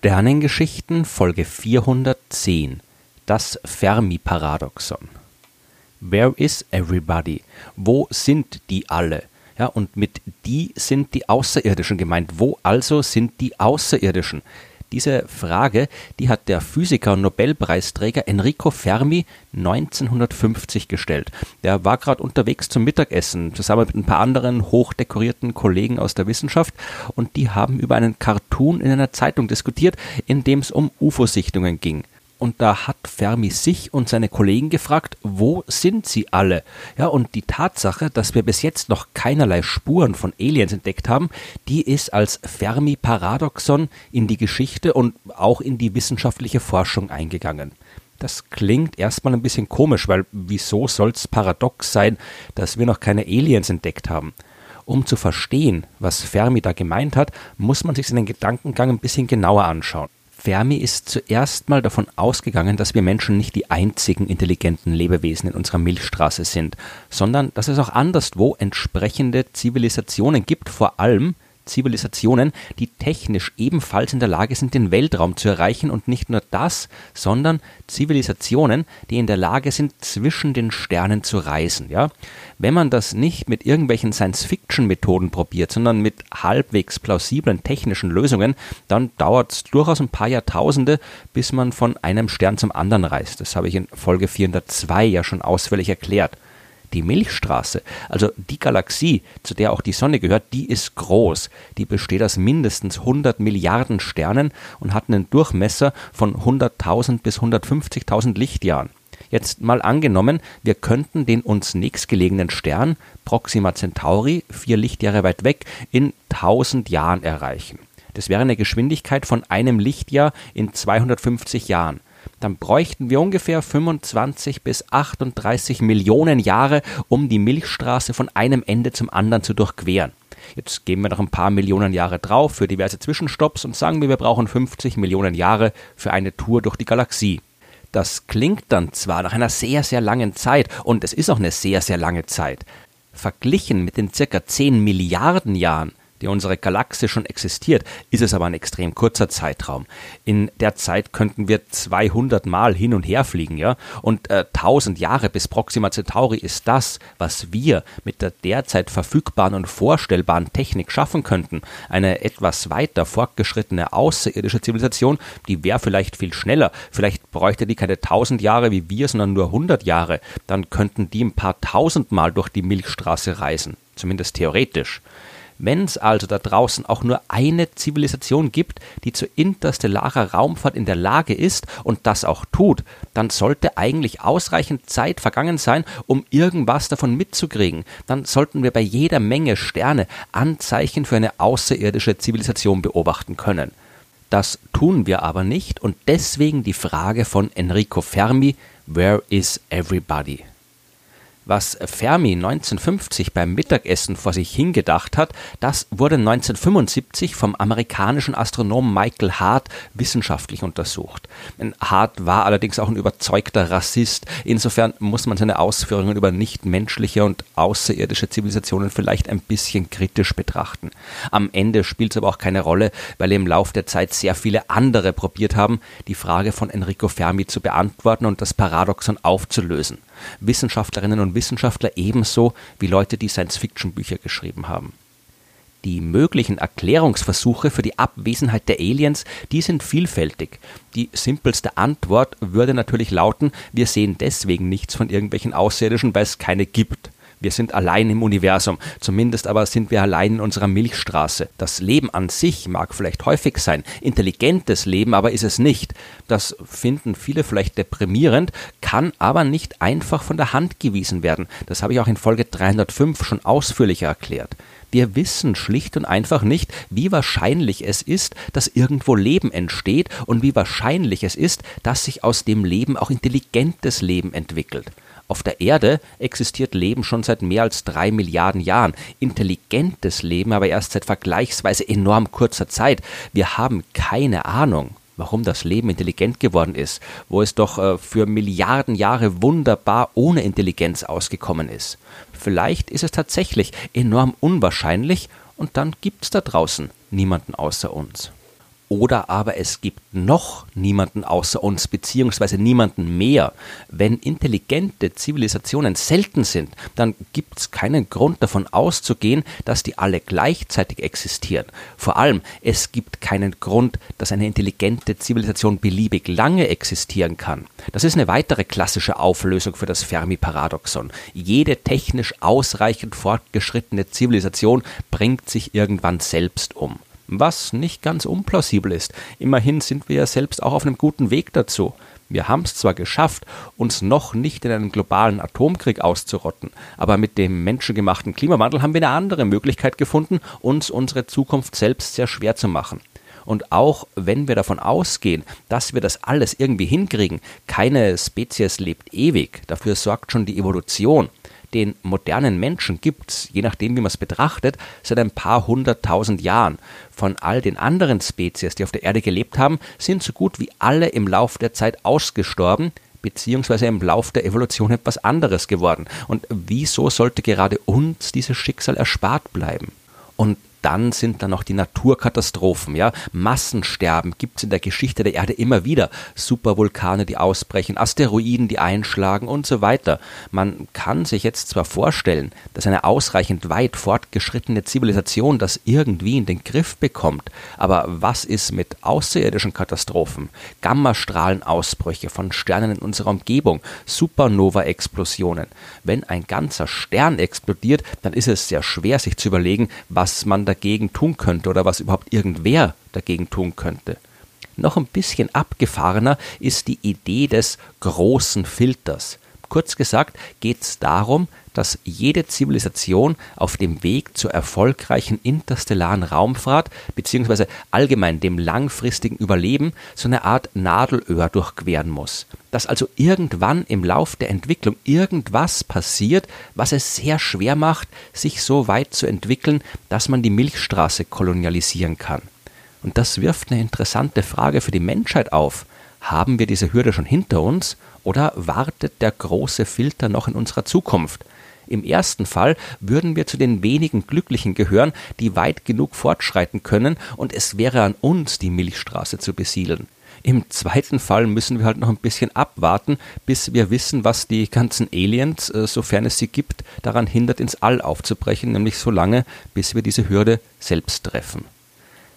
Sternengeschichten Folge 410 Das Fermi-Paradoxon Where is everybody? Wo sind die alle? Ja, und mit die sind die Außerirdischen gemeint. Wo also sind die Außerirdischen? Diese Frage, die hat der Physiker und Nobelpreisträger Enrico Fermi 1950 gestellt. Der war gerade unterwegs zum Mittagessen, zusammen mit ein paar anderen hochdekorierten Kollegen aus der Wissenschaft, und die haben über einen Cartoon in einer Zeitung diskutiert, in dem es um UFO-Sichtungen ging und da hat Fermi sich und seine Kollegen gefragt, wo sind sie alle? Ja, und die Tatsache, dass wir bis jetzt noch keinerlei Spuren von Aliens entdeckt haben, die ist als Fermi-Paradoxon in die Geschichte und auch in die wissenschaftliche Forschung eingegangen. Das klingt erstmal ein bisschen komisch, weil wieso soll's paradox sein, dass wir noch keine Aliens entdeckt haben? Um zu verstehen, was Fermi da gemeint hat, muss man sich seinen Gedankengang ein bisschen genauer anschauen. Fermi ist zuerst mal davon ausgegangen, dass wir Menschen nicht die einzigen intelligenten Lebewesen in unserer Milchstraße sind, sondern dass es auch anderswo entsprechende Zivilisationen gibt, vor allem Zivilisationen, die technisch ebenfalls in der Lage sind, den Weltraum zu erreichen und nicht nur das, sondern Zivilisationen, die in der Lage sind, zwischen den Sternen zu reisen, ja? Wenn man das nicht mit irgendwelchen Science-Fiction-Methoden probiert, sondern mit halbwegs plausiblen technischen Lösungen, dann dauert es durchaus ein paar Jahrtausende, bis man von einem Stern zum anderen reist. Das habe ich in Folge 402 ja schon ausführlich erklärt. Die Milchstraße, also die Galaxie, zu der auch die Sonne gehört, die ist groß. Die besteht aus mindestens 100 Milliarden Sternen und hat einen Durchmesser von 100.000 bis 150.000 Lichtjahren. Jetzt mal angenommen, wir könnten den uns nächstgelegenen Stern, Proxima Centauri, vier Lichtjahre weit weg, in 1000 Jahren erreichen. Das wäre eine Geschwindigkeit von einem Lichtjahr in 250 Jahren dann bräuchten wir ungefähr 25 bis 38 Millionen Jahre, um die Milchstraße von einem Ende zum anderen zu durchqueren. Jetzt geben wir noch ein paar Millionen Jahre drauf für diverse Zwischenstopps und sagen wir, wir brauchen 50 Millionen Jahre für eine Tour durch die Galaxie. Das klingt dann zwar nach einer sehr, sehr langen Zeit und es ist auch eine sehr, sehr lange Zeit. Verglichen mit den circa 10 Milliarden Jahren, die unsere Galaxie schon existiert, ist es aber ein extrem kurzer Zeitraum. In der Zeit könnten wir 200 Mal hin und her fliegen, ja, und äh, 1000 Jahre bis Proxima Centauri ist das, was wir mit der derzeit verfügbaren und vorstellbaren Technik schaffen könnten. Eine etwas weiter fortgeschrittene außerirdische Zivilisation, die wäre vielleicht viel schneller. Vielleicht bräuchte die keine 1000 Jahre wie wir, sondern nur 100 Jahre. Dann könnten die ein paar tausend Mal durch die Milchstraße reisen. Zumindest theoretisch. Wenn es also da draußen auch nur eine Zivilisation gibt, die zu interstellarer Raumfahrt in der Lage ist und das auch tut, dann sollte eigentlich ausreichend Zeit vergangen sein, um irgendwas davon mitzukriegen. Dann sollten wir bei jeder Menge Sterne Anzeichen für eine außerirdische Zivilisation beobachten können. Das tun wir aber nicht und deswegen die Frage von Enrico Fermi, Where is everybody? Was Fermi 1950 beim Mittagessen vor sich hingedacht hat, das wurde 1975 vom amerikanischen Astronomen Michael Hart wissenschaftlich untersucht. Hart war allerdings auch ein überzeugter Rassist. Insofern muss man seine Ausführungen über nichtmenschliche und außerirdische Zivilisationen vielleicht ein bisschen kritisch betrachten. Am Ende spielt es aber auch keine Rolle, weil im Lauf der Zeit sehr viele andere probiert haben, die Frage von Enrico Fermi zu beantworten und das Paradoxon aufzulösen. Wissenschaftlerinnen und Wissenschaftler ebenso wie Leute, die Science-Fiction-Bücher geschrieben haben. Die möglichen Erklärungsversuche für die Abwesenheit der Aliens, die sind vielfältig. Die simpelste Antwort würde natürlich lauten, wir sehen deswegen nichts von irgendwelchen Außerirdischen, weil es keine gibt. Wir sind allein im Universum, zumindest aber sind wir allein in unserer Milchstraße. Das Leben an sich mag vielleicht häufig sein, intelligentes Leben aber ist es nicht. Das finden viele vielleicht deprimierend, kann aber nicht einfach von der Hand gewiesen werden. Das habe ich auch in Folge 305 schon ausführlicher erklärt. Wir wissen schlicht und einfach nicht, wie wahrscheinlich es ist, dass irgendwo Leben entsteht und wie wahrscheinlich es ist, dass sich aus dem Leben auch intelligentes Leben entwickelt. Auf der Erde existiert Leben schon seit mehr als drei Milliarden Jahren, intelligentes Leben aber erst seit vergleichsweise enorm kurzer Zeit. Wir haben keine Ahnung, warum das Leben intelligent geworden ist, wo es doch äh, für Milliarden Jahre wunderbar ohne Intelligenz ausgekommen ist. Vielleicht ist es tatsächlich enorm unwahrscheinlich und dann gibt's da draußen niemanden außer uns. Oder aber es gibt noch niemanden außer uns, beziehungsweise niemanden mehr. Wenn intelligente Zivilisationen selten sind, dann gibt es keinen Grund davon auszugehen, dass die alle gleichzeitig existieren. Vor allem, es gibt keinen Grund, dass eine intelligente Zivilisation beliebig lange existieren kann. Das ist eine weitere klassische Auflösung für das Fermi-Paradoxon. Jede technisch ausreichend fortgeschrittene Zivilisation bringt sich irgendwann selbst um was nicht ganz unplausibel ist. Immerhin sind wir ja selbst auch auf einem guten Weg dazu. Wir haben es zwar geschafft, uns noch nicht in einem globalen Atomkrieg auszurotten, aber mit dem menschengemachten Klimawandel haben wir eine andere Möglichkeit gefunden, uns unsere Zukunft selbst sehr schwer zu machen. Und auch wenn wir davon ausgehen, dass wir das alles irgendwie hinkriegen, keine Spezies lebt ewig, dafür sorgt schon die Evolution, den modernen Menschen gibt je nachdem wie man es betrachtet, seit ein paar hunderttausend Jahren. Von all den anderen Spezies, die auf der Erde gelebt haben, sind so gut wie alle im Lauf der Zeit ausgestorben, beziehungsweise im Lauf der Evolution etwas anderes geworden. Und wieso sollte gerade uns dieses Schicksal erspart bleiben? Und dann sind da noch die Naturkatastrophen, ja. Massensterben gibt es in der Geschichte der Erde immer wieder. Supervulkane, die ausbrechen, Asteroiden, die einschlagen und so weiter. Man kann sich jetzt zwar vorstellen, dass eine ausreichend weit fortgeschrittene Zivilisation das irgendwie in den Griff bekommt, aber was ist mit außerirdischen Katastrophen? Gammastrahlenausbrüche von Sternen in unserer Umgebung, Supernova-Explosionen. Wenn ein ganzer Stern explodiert, dann ist es sehr schwer, sich zu überlegen, was man dagegen tun könnte oder was überhaupt irgendwer dagegen tun könnte. Noch ein bisschen abgefahrener ist die Idee des großen Filters. Kurz gesagt geht es darum, dass jede Zivilisation auf dem Weg zur erfolgreichen interstellaren Raumfahrt bzw. allgemein dem langfristigen Überleben so eine Art Nadelöhr durchqueren muss. Dass also irgendwann im Lauf der Entwicklung irgendwas passiert, was es sehr schwer macht, sich so weit zu entwickeln, dass man die Milchstraße kolonialisieren kann. Und das wirft eine interessante Frage für die Menschheit auf. Haben wir diese Hürde schon hinter uns oder wartet der große Filter noch in unserer Zukunft? Im ersten Fall würden wir zu den wenigen Glücklichen gehören, die weit genug fortschreiten können, und es wäre an uns, die Milchstraße zu besiedeln. Im zweiten Fall müssen wir halt noch ein bisschen abwarten, bis wir wissen, was die ganzen Aliens, äh, sofern es sie gibt, daran hindert, ins All aufzubrechen, nämlich so lange, bis wir diese Hürde selbst treffen.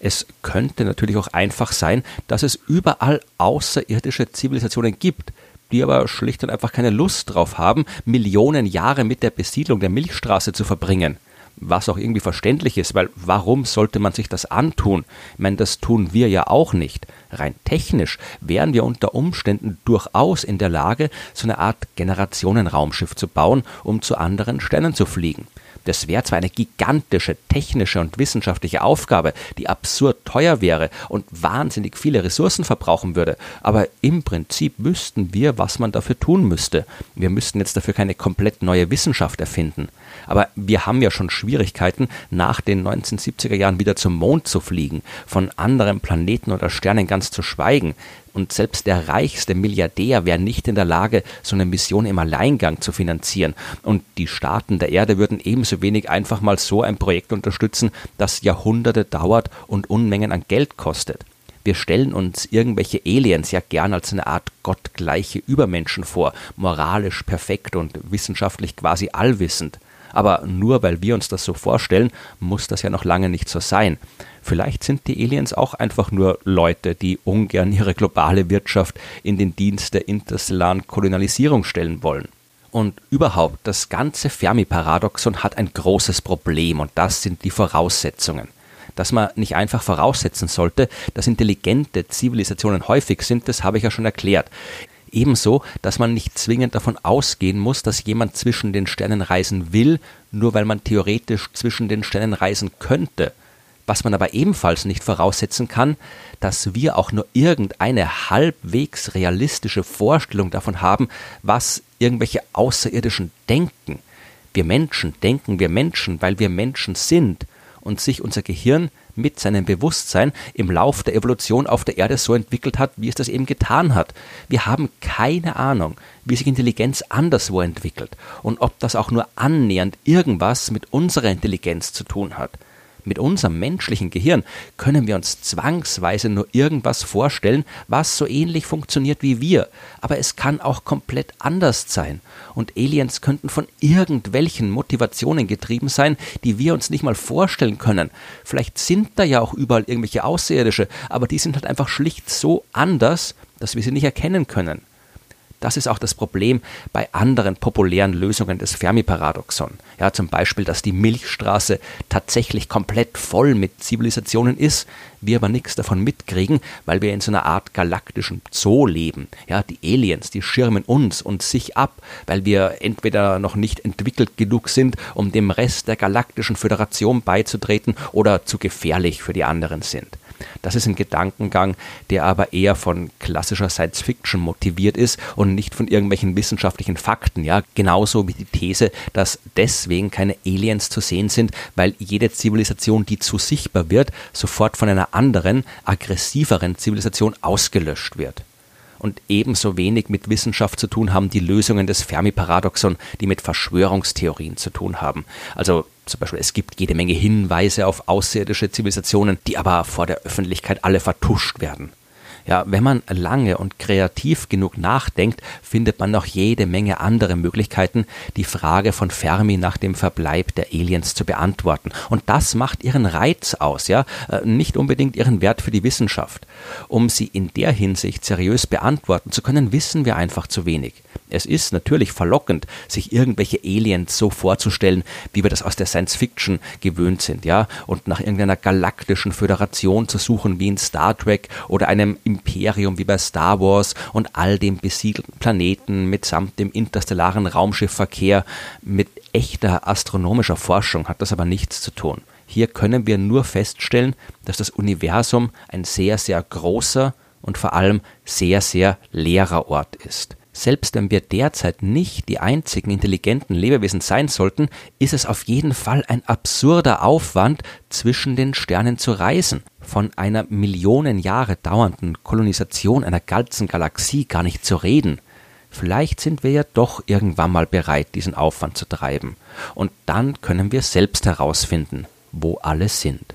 Es könnte natürlich auch einfach sein, dass es überall außerirdische Zivilisationen gibt, die aber schlicht und einfach keine Lust drauf haben, Millionen Jahre mit der Besiedlung der Milchstraße zu verbringen. Was auch irgendwie verständlich ist, weil warum sollte man sich das antun? Ich meine, das tun wir ja auch nicht. Rein technisch wären wir unter Umständen durchaus in der Lage, so eine Art Generationenraumschiff zu bauen, um zu anderen Sternen zu fliegen. Das wäre zwar eine gigantische technische und wissenschaftliche Aufgabe, die absurd teuer wäre und wahnsinnig viele Ressourcen verbrauchen würde, aber im Prinzip wüssten wir, was man dafür tun müsste. Wir müssten jetzt dafür keine komplett neue Wissenschaft erfinden. Aber wir haben ja schon Schwierigkeiten, nach den 1970er Jahren wieder zum Mond zu fliegen, von anderen Planeten oder Sternen ganz zu schweigen und selbst der reichste Milliardär wäre nicht in der Lage, so eine Mission im Alleingang zu finanzieren. Und die Staaten der Erde würden ebenso wenig einfach mal so ein Projekt unterstützen, das Jahrhunderte dauert und Unmengen an Geld kostet. Wir stellen uns irgendwelche Aliens ja gern als eine Art gottgleiche Übermenschen vor, moralisch perfekt und wissenschaftlich quasi allwissend. Aber nur weil wir uns das so vorstellen, muss das ja noch lange nicht so sein. Vielleicht sind die Aliens auch einfach nur Leute, die ungern ihre globale Wirtschaft in den Dienst der interstellaren Kolonialisierung stellen wollen. Und überhaupt, das ganze Fermi-Paradoxon hat ein großes Problem und das sind die Voraussetzungen. Dass man nicht einfach voraussetzen sollte, dass intelligente Zivilisationen häufig sind, das habe ich ja schon erklärt. Ebenso, dass man nicht zwingend davon ausgehen muss, dass jemand zwischen den Sternen reisen will, nur weil man theoretisch zwischen den Sternen reisen könnte. Was man aber ebenfalls nicht voraussetzen kann, dass wir auch nur irgendeine halbwegs realistische Vorstellung davon haben, was irgendwelche Außerirdischen denken. Wir Menschen denken wir Menschen, weil wir Menschen sind und sich unser Gehirn mit seinem Bewusstsein im Lauf der Evolution auf der Erde so entwickelt hat, wie es das eben getan hat. Wir haben keine Ahnung, wie sich Intelligenz anderswo entwickelt und ob das auch nur annähernd irgendwas mit unserer Intelligenz zu tun hat. Mit unserem menschlichen Gehirn können wir uns zwangsweise nur irgendwas vorstellen, was so ähnlich funktioniert wie wir, aber es kann auch komplett anders sein. Und Aliens könnten von irgendwelchen Motivationen getrieben sein, die wir uns nicht mal vorstellen können. Vielleicht sind da ja auch überall irgendwelche Außerirdische, aber die sind halt einfach schlicht so anders, dass wir sie nicht erkennen können. Das ist auch das Problem bei anderen populären Lösungen des Fermi-Paradoxon. Ja, zum Beispiel, dass die Milchstraße tatsächlich komplett voll mit Zivilisationen ist, wir aber nichts davon mitkriegen, weil wir in so einer Art galaktischen Zoo leben. Ja, die Aliens, die schirmen uns und sich ab, weil wir entweder noch nicht entwickelt genug sind, um dem Rest der galaktischen Föderation beizutreten oder zu gefährlich für die anderen sind. Das ist ein Gedankengang, der aber eher von klassischer Science Fiction motiviert ist und nicht von irgendwelchen wissenschaftlichen Fakten, ja, genauso wie die These, dass deswegen keine Aliens zu sehen sind, weil jede Zivilisation, die zu sichtbar wird, sofort von einer anderen, aggressiveren Zivilisation ausgelöscht wird und ebenso wenig mit Wissenschaft zu tun haben die Lösungen des Fermi-Paradoxon, die mit Verschwörungstheorien zu tun haben. Also zum Beispiel, es gibt jede Menge Hinweise auf außerirdische Zivilisationen, die aber vor der Öffentlichkeit alle vertuscht werden. Ja, wenn man lange und kreativ genug nachdenkt, findet man noch jede Menge andere Möglichkeiten, die Frage von Fermi nach dem Verbleib der Aliens zu beantworten. Und das macht ihren Reiz aus, ja, äh, nicht unbedingt ihren Wert für die Wissenschaft. Um sie in der Hinsicht seriös beantworten zu können, wissen wir einfach zu wenig. Es ist natürlich verlockend, sich irgendwelche Aliens so vorzustellen, wie wir das aus der Science Fiction gewöhnt sind, ja, und nach irgendeiner galaktischen Föderation zu suchen wie in Star Trek oder einem Imperium wie bei Star Wars und all dem besiedelten Planeten mitsamt dem interstellaren Raumschiffverkehr. Mit echter astronomischer Forschung hat das aber nichts zu tun. Hier können wir nur feststellen, dass das Universum ein sehr, sehr großer und vor allem sehr, sehr leerer Ort ist. Selbst wenn wir derzeit nicht die einzigen intelligenten Lebewesen sein sollten, ist es auf jeden Fall ein absurder Aufwand, zwischen den Sternen zu reisen. Von einer Millionen Jahre dauernden Kolonisation einer ganzen Galaxie gar nicht zu reden. Vielleicht sind wir ja doch irgendwann mal bereit, diesen Aufwand zu treiben. Und dann können wir selbst herausfinden, wo alle sind.